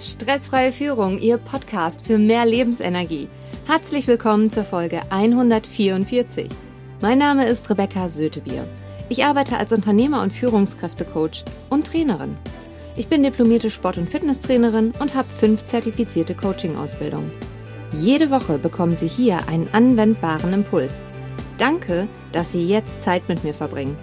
Stressfreie Führung, Ihr Podcast für mehr Lebensenergie. Herzlich willkommen zur Folge 144. Mein Name ist Rebecca Sötebier. Ich arbeite als Unternehmer und Führungskräftecoach und Trainerin. Ich bin diplomierte Sport- und Fitnesstrainerin und habe fünf zertifizierte Coaching-Ausbildungen. Jede Woche bekommen Sie hier einen anwendbaren Impuls. Danke, dass Sie jetzt Zeit mit mir verbringen.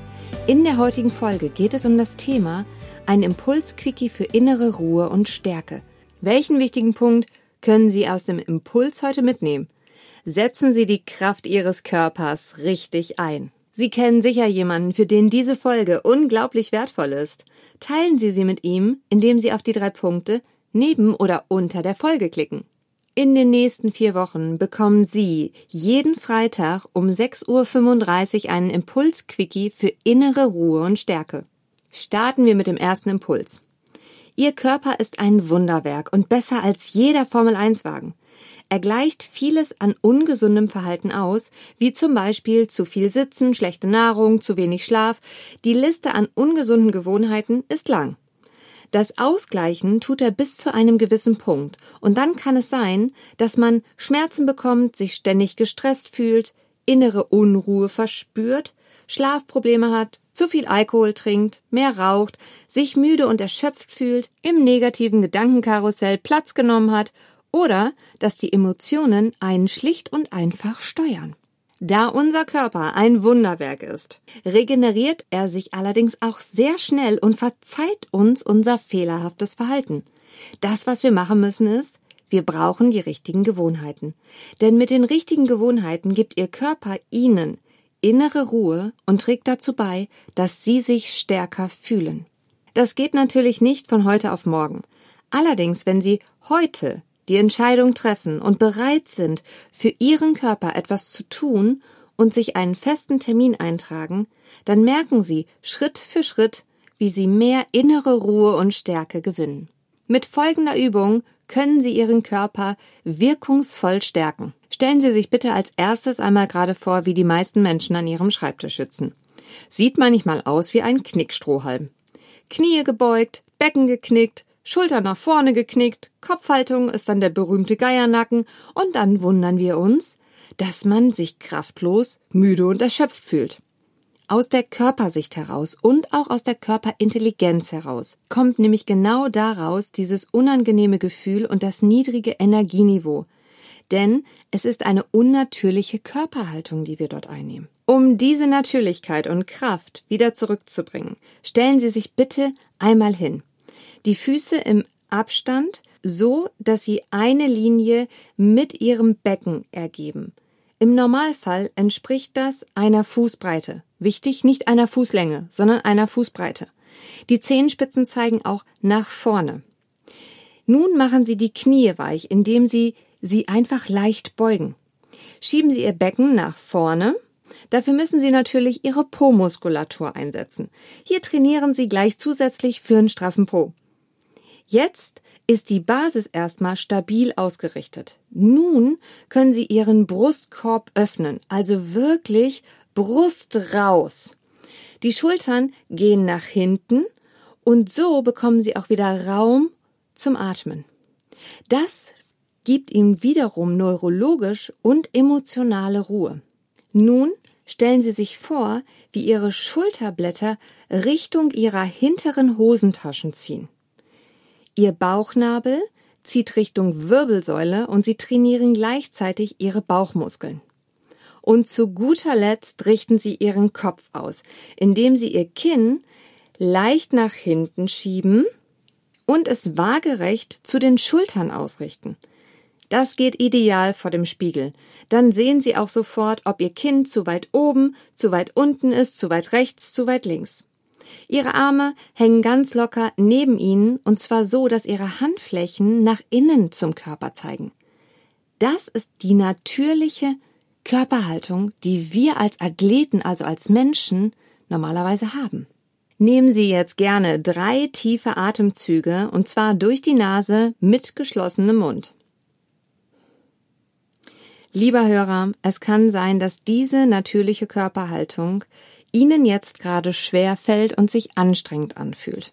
In der heutigen Folge geht es um das Thema ein Impuls-Quickie für innere Ruhe und Stärke. Welchen wichtigen Punkt können Sie aus dem Impuls heute mitnehmen? Setzen Sie die Kraft Ihres Körpers richtig ein. Sie kennen sicher jemanden, für den diese Folge unglaublich wertvoll ist. Teilen Sie sie mit ihm, indem Sie auf die drei Punkte neben oder unter der Folge klicken. In den nächsten vier Wochen bekommen Sie jeden Freitag um 6.35 Uhr einen Impuls-Quickie für innere Ruhe und Stärke. Starten wir mit dem ersten Impuls. Ihr Körper ist ein Wunderwerk und besser als jeder Formel-1-Wagen. Er gleicht vieles an ungesundem Verhalten aus, wie zum Beispiel zu viel Sitzen, schlechte Nahrung, zu wenig Schlaf. Die Liste an ungesunden Gewohnheiten ist lang. Das Ausgleichen tut er bis zu einem gewissen Punkt, und dann kann es sein, dass man Schmerzen bekommt, sich ständig gestresst fühlt, innere Unruhe verspürt, Schlafprobleme hat, zu viel Alkohol trinkt, mehr raucht, sich müde und erschöpft fühlt, im negativen Gedankenkarussell Platz genommen hat oder dass die Emotionen einen schlicht und einfach steuern. Da unser Körper ein Wunderwerk ist, regeneriert er sich allerdings auch sehr schnell und verzeiht uns unser fehlerhaftes Verhalten. Das, was wir machen müssen, ist, wir brauchen die richtigen Gewohnheiten. Denn mit den richtigen Gewohnheiten gibt Ihr Körper Ihnen innere Ruhe und trägt dazu bei, dass Sie sich stärker fühlen. Das geht natürlich nicht von heute auf morgen. Allerdings, wenn Sie heute die Entscheidung treffen und bereit sind, für Ihren Körper etwas zu tun und sich einen festen Termin eintragen, dann merken Sie Schritt für Schritt, wie Sie mehr innere Ruhe und Stärke gewinnen. Mit folgender Übung können Sie Ihren Körper wirkungsvoll stärken. Stellen Sie sich bitte als erstes einmal gerade vor, wie die meisten Menschen an ihrem Schreibtisch sitzen. Sieht manchmal aus wie ein Knickstrohhalm. Knie gebeugt, Becken geknickt, Schulter nach vorne geknickt, Kopfhaltung ist dann der berühmte Geiernacken und dann wundern wir uns, dass man sich kraftlos, müde und erschöpft fühlt. Aus der Körpersicht heraus und auch aus der Körperintelligenz heraus kommt nämlich genau daraus dieses unangenehme Gefühl und das niedrige Energieniveau. Denn es ist eine unnatürliche Körperhaltung, die wir dort einnehmen. Um diese Natürlichkeit und Kraft wieder zurückzubringen, stellen Sie sich bitte einmal hin. Die Füße im Abstand so, dass sie eine Linie mit Ihrem Becken ergeben. Im Normalfall entspricht das einer Fußbreite. Wichtig, nicht einer Fußlänge, sondern einer Fußbreite. Die Zehenspitzen zeigen auch nach vorne. Nun machen Sie die Knie weich, indem Sie sie einfach leicht beugen. Schieben Sie Ihr Becken nach vorne. Dafür müssen Sie natürlich Ihre Po-Muskulatur einsetzen. Hier trainieren Sie gleich zusätzlich für einen straffen Po. Jetzt ist die Basis erstmal stabil ausgerichtet. Nun können Sie Ihren Brustkorb öffnen, also wirklich Brust raus. Die Schultern gehen nach hinten und so bekommen Sie auch wieder Raum zum Atmen. Das gibt Ihnen wiederum neurologisch und emotionale Ruhe. Nun stellen Sie sich vor, wie Ihre Schulterblätter Richtung Ihrer hinteren Hosentaschen ziehen. Ihr Bauchnabel zieht Richtung Wirbelsäule und Sie trainieren gleichzeitig Ihre Bauchmuskeln. Und zu guter Letzt richten Sie Ihren Kopf aus, indem Sie Ihr Kinn leicht nach hinten schieben und es waagerecht zu den Schultern ausrichten. Das geht ideal vor dem Spiegel. Dann sehen Sie auch sofort, ob Ihr Kinn zu weit oben, zu weit unten ist, zu weit rechts, zu weit links. Ihre Arme hängen ganz locker neben ihnen und zwar so, dass ihre Handflächen nach innen zum Körper zeigen. Das ist die natürliche Körperhaltung, die wir als Athleten, also als Menschen, normalerweise haben. Nehmen Sie jetzt gerne drei tiefe Atemzüge und zwar durch die Nase mit geschlossenem Mund. Lieber Hörer, es kann sein, dass diese natürliche Körperhaltung Ihnen jetzt gerade schwer fällt und sich anstrengend anfühlt.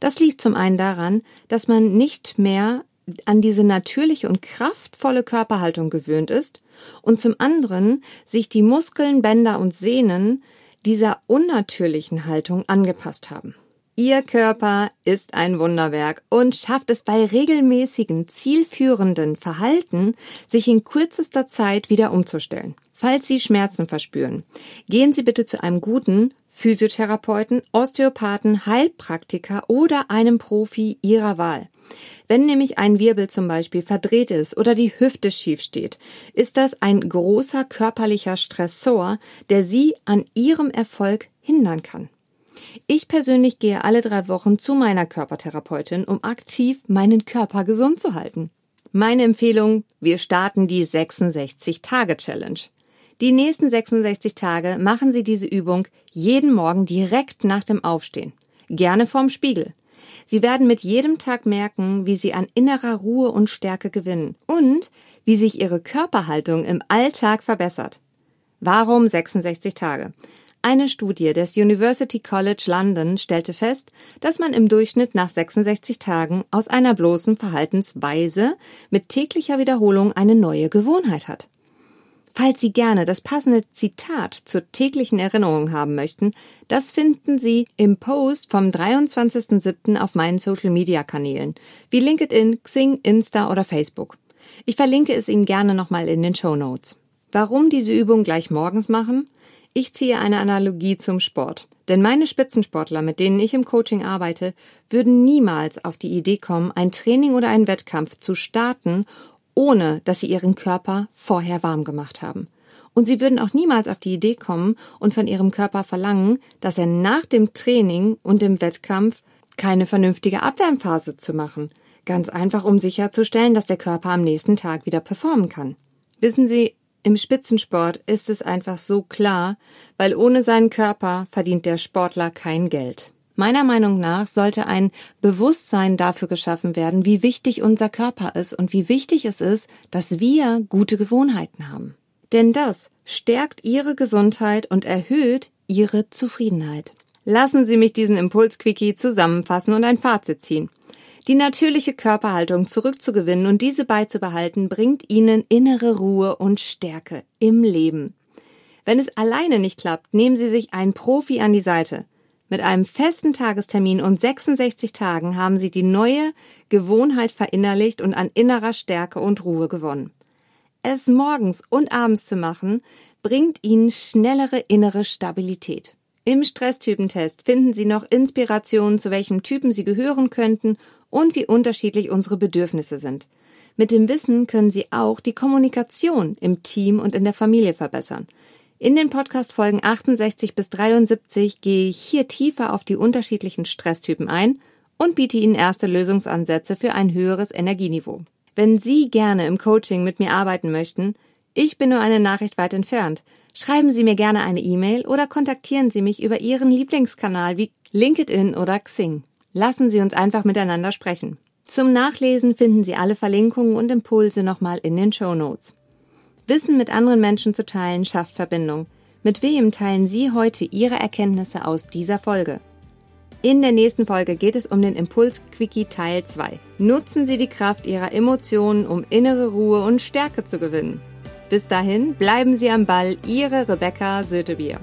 Das liegt zum einen daran, dass man nicht mehr an diese natürliche und kraftvolle Körperhaltung gewöhnt ist und zum anderen sich die Muskeln, Bänder und Sehnen dieser unnatürlichen Haltung angepasst haben. Ihr Körper ist ein Wunderwerk und schafft es bei regelmäßigen, zielführenden Verhalten, sich in kürzester Zeit wieder umzustellen. Falls Sie Schmerzen verspüren, gehen Sie bitte zu einem guten Physiotherapeuten, Osteopathen, Heilpraktiker oder einem Profi Ihrer Wahl. Wenn nämlich ein Wirbel zum Beispiel verdreht ist oder die Hüfte schief steht, ist das ein großer körperlicher Stressor, der Sie an Ihrem Erfolg hindern kann. Ich persönlich gehe alle drei Wochen zu meiner Körpertherapeutin, um aktiv meinen Körper gesund zu halten. Meine Empfehlung, wir starten die 66-Tage-Challenge. Die nächsten 66 Tage machen Sie diese Übung jeden Morgen direkt nach dem Aufstehen. Gerne vorm Spiegel. Sie werden mit jedem Tag merken, wie Sie an innerer Ruhe und Stärke gewinnen und wie sich Ihre Körperhaltung im Alltag verbessert. Warum 66 Tage? Eine Studie des University College London stellte fest, dass man im Durchschnitt nach 66 Tagen aus einer bloßen Verhaltensweise mit täglicher Wiederholung eine neue Gewohnheit hat. Falls Sie gerne das passende Zitat zur täglichen Erinnerung haben möchten, das finden Sie im Post vom 23.07. auf meinen Social Media Kanälen, wie LinkedIn, Xing, Insta oder Facebook. Ich verlinke es Ihnen gerne nochmal in den Show Notes. Warum diese Übung gleich morgens machen? Ich ziehe eine Analogie zum Sport. Denn meine Spitzensportler, mit denen ich im Coaching arbeite, würden niemals auf die Idee kommen, ein Training oder einen Wettkampf zu starten, ohne dass sie ihren Körper vorher warm gemacht haben. Und sie würden auch niemals auf die Idee kommen und von ihrem Körper verlangen, dass er nach dem Training und dem Wettkampf keine vernünftige Abwärmphase zu machen. Ganz einfach, um sicherzustellen, dass der Körper am nächsten Tag wieder performen kann. Wissen Sie, im Spitzensport ist es einfach so klar, weil ohne seinen Körper verdient der Sportler kein Geld. Meiner Meinung nach sollte ein Bewusstsein dafür geschaffen werden, wie wichtig unser Körper ist und wie wichtig es ist, dass wir gute Gewohnheiten haben. Denn das stärkt Ihre Gesundheit und erhöht Ihre Zufriedenheit. Lassen Sie mich diesen Impulsquickie zusammenfassen und ein Fazit ziehen. Die natürliche Körperhaltung zurückzugewinnen und diese beizubehalten, bringt ihnen innere Ruhe und Stärke im Leben. Wenn es alleine nicht klappt, nehmen Sie sich einen Profi an die Seite. Mit einem festen Tagestermin und 66 Tagen haben Sie die neue Gewohnheit verinnerlicht und an innerer Stärke und Ruhe gewonnen. Es morgens und abends zu machen, bringt Ihnen schnellere innere Stabilität. Im Stresstypentest finden Sie noch Inspirationen, zu welchem Typen Sie gehören könnten und wie unterschiedlich unsere Bedürfnisse sind. Mit dem Wissen können Sie auch die Kommunikation im Team und in der Familie verbessern. In den Podcast-Folgen 68 bis 73 gehe ich hier tiefer auf die unterschiedlichen Stresstypen ein und biete Ihnen erste Lösungsansätze für ein höheres Energieniveau. Wenn Sie gerne im Coaching mit mir arbeiten möchten, ich bin nur eine Nachricht weit entfernt. Schreiben Sie mir gerne eine E-Mail oder kontaktieren Sie mich über Ihren Lieblingskanal wie LinkedIn oder Xing. Lassen Sie uns einfach miteinander sprechen. Zum Nachlesen finden Sie alle Verlinkungen und Impulse nochmal in den Show Notes. Wissen mit anderen Menschen zu teilen schafft Verbindung. Mit wem teilen Sie heute Ihre Erkenntnisse aus dieser Folge? In der nächsten Folge geht es um den Impuls Quickie Teil 2. Nutzen Sie die Kraft Ihrer Emotionen, um innere Ruhe und Stärke zu gewinnen. Bis dahin bleiben Sie am Ball, Ihre Rebecca Sötebier.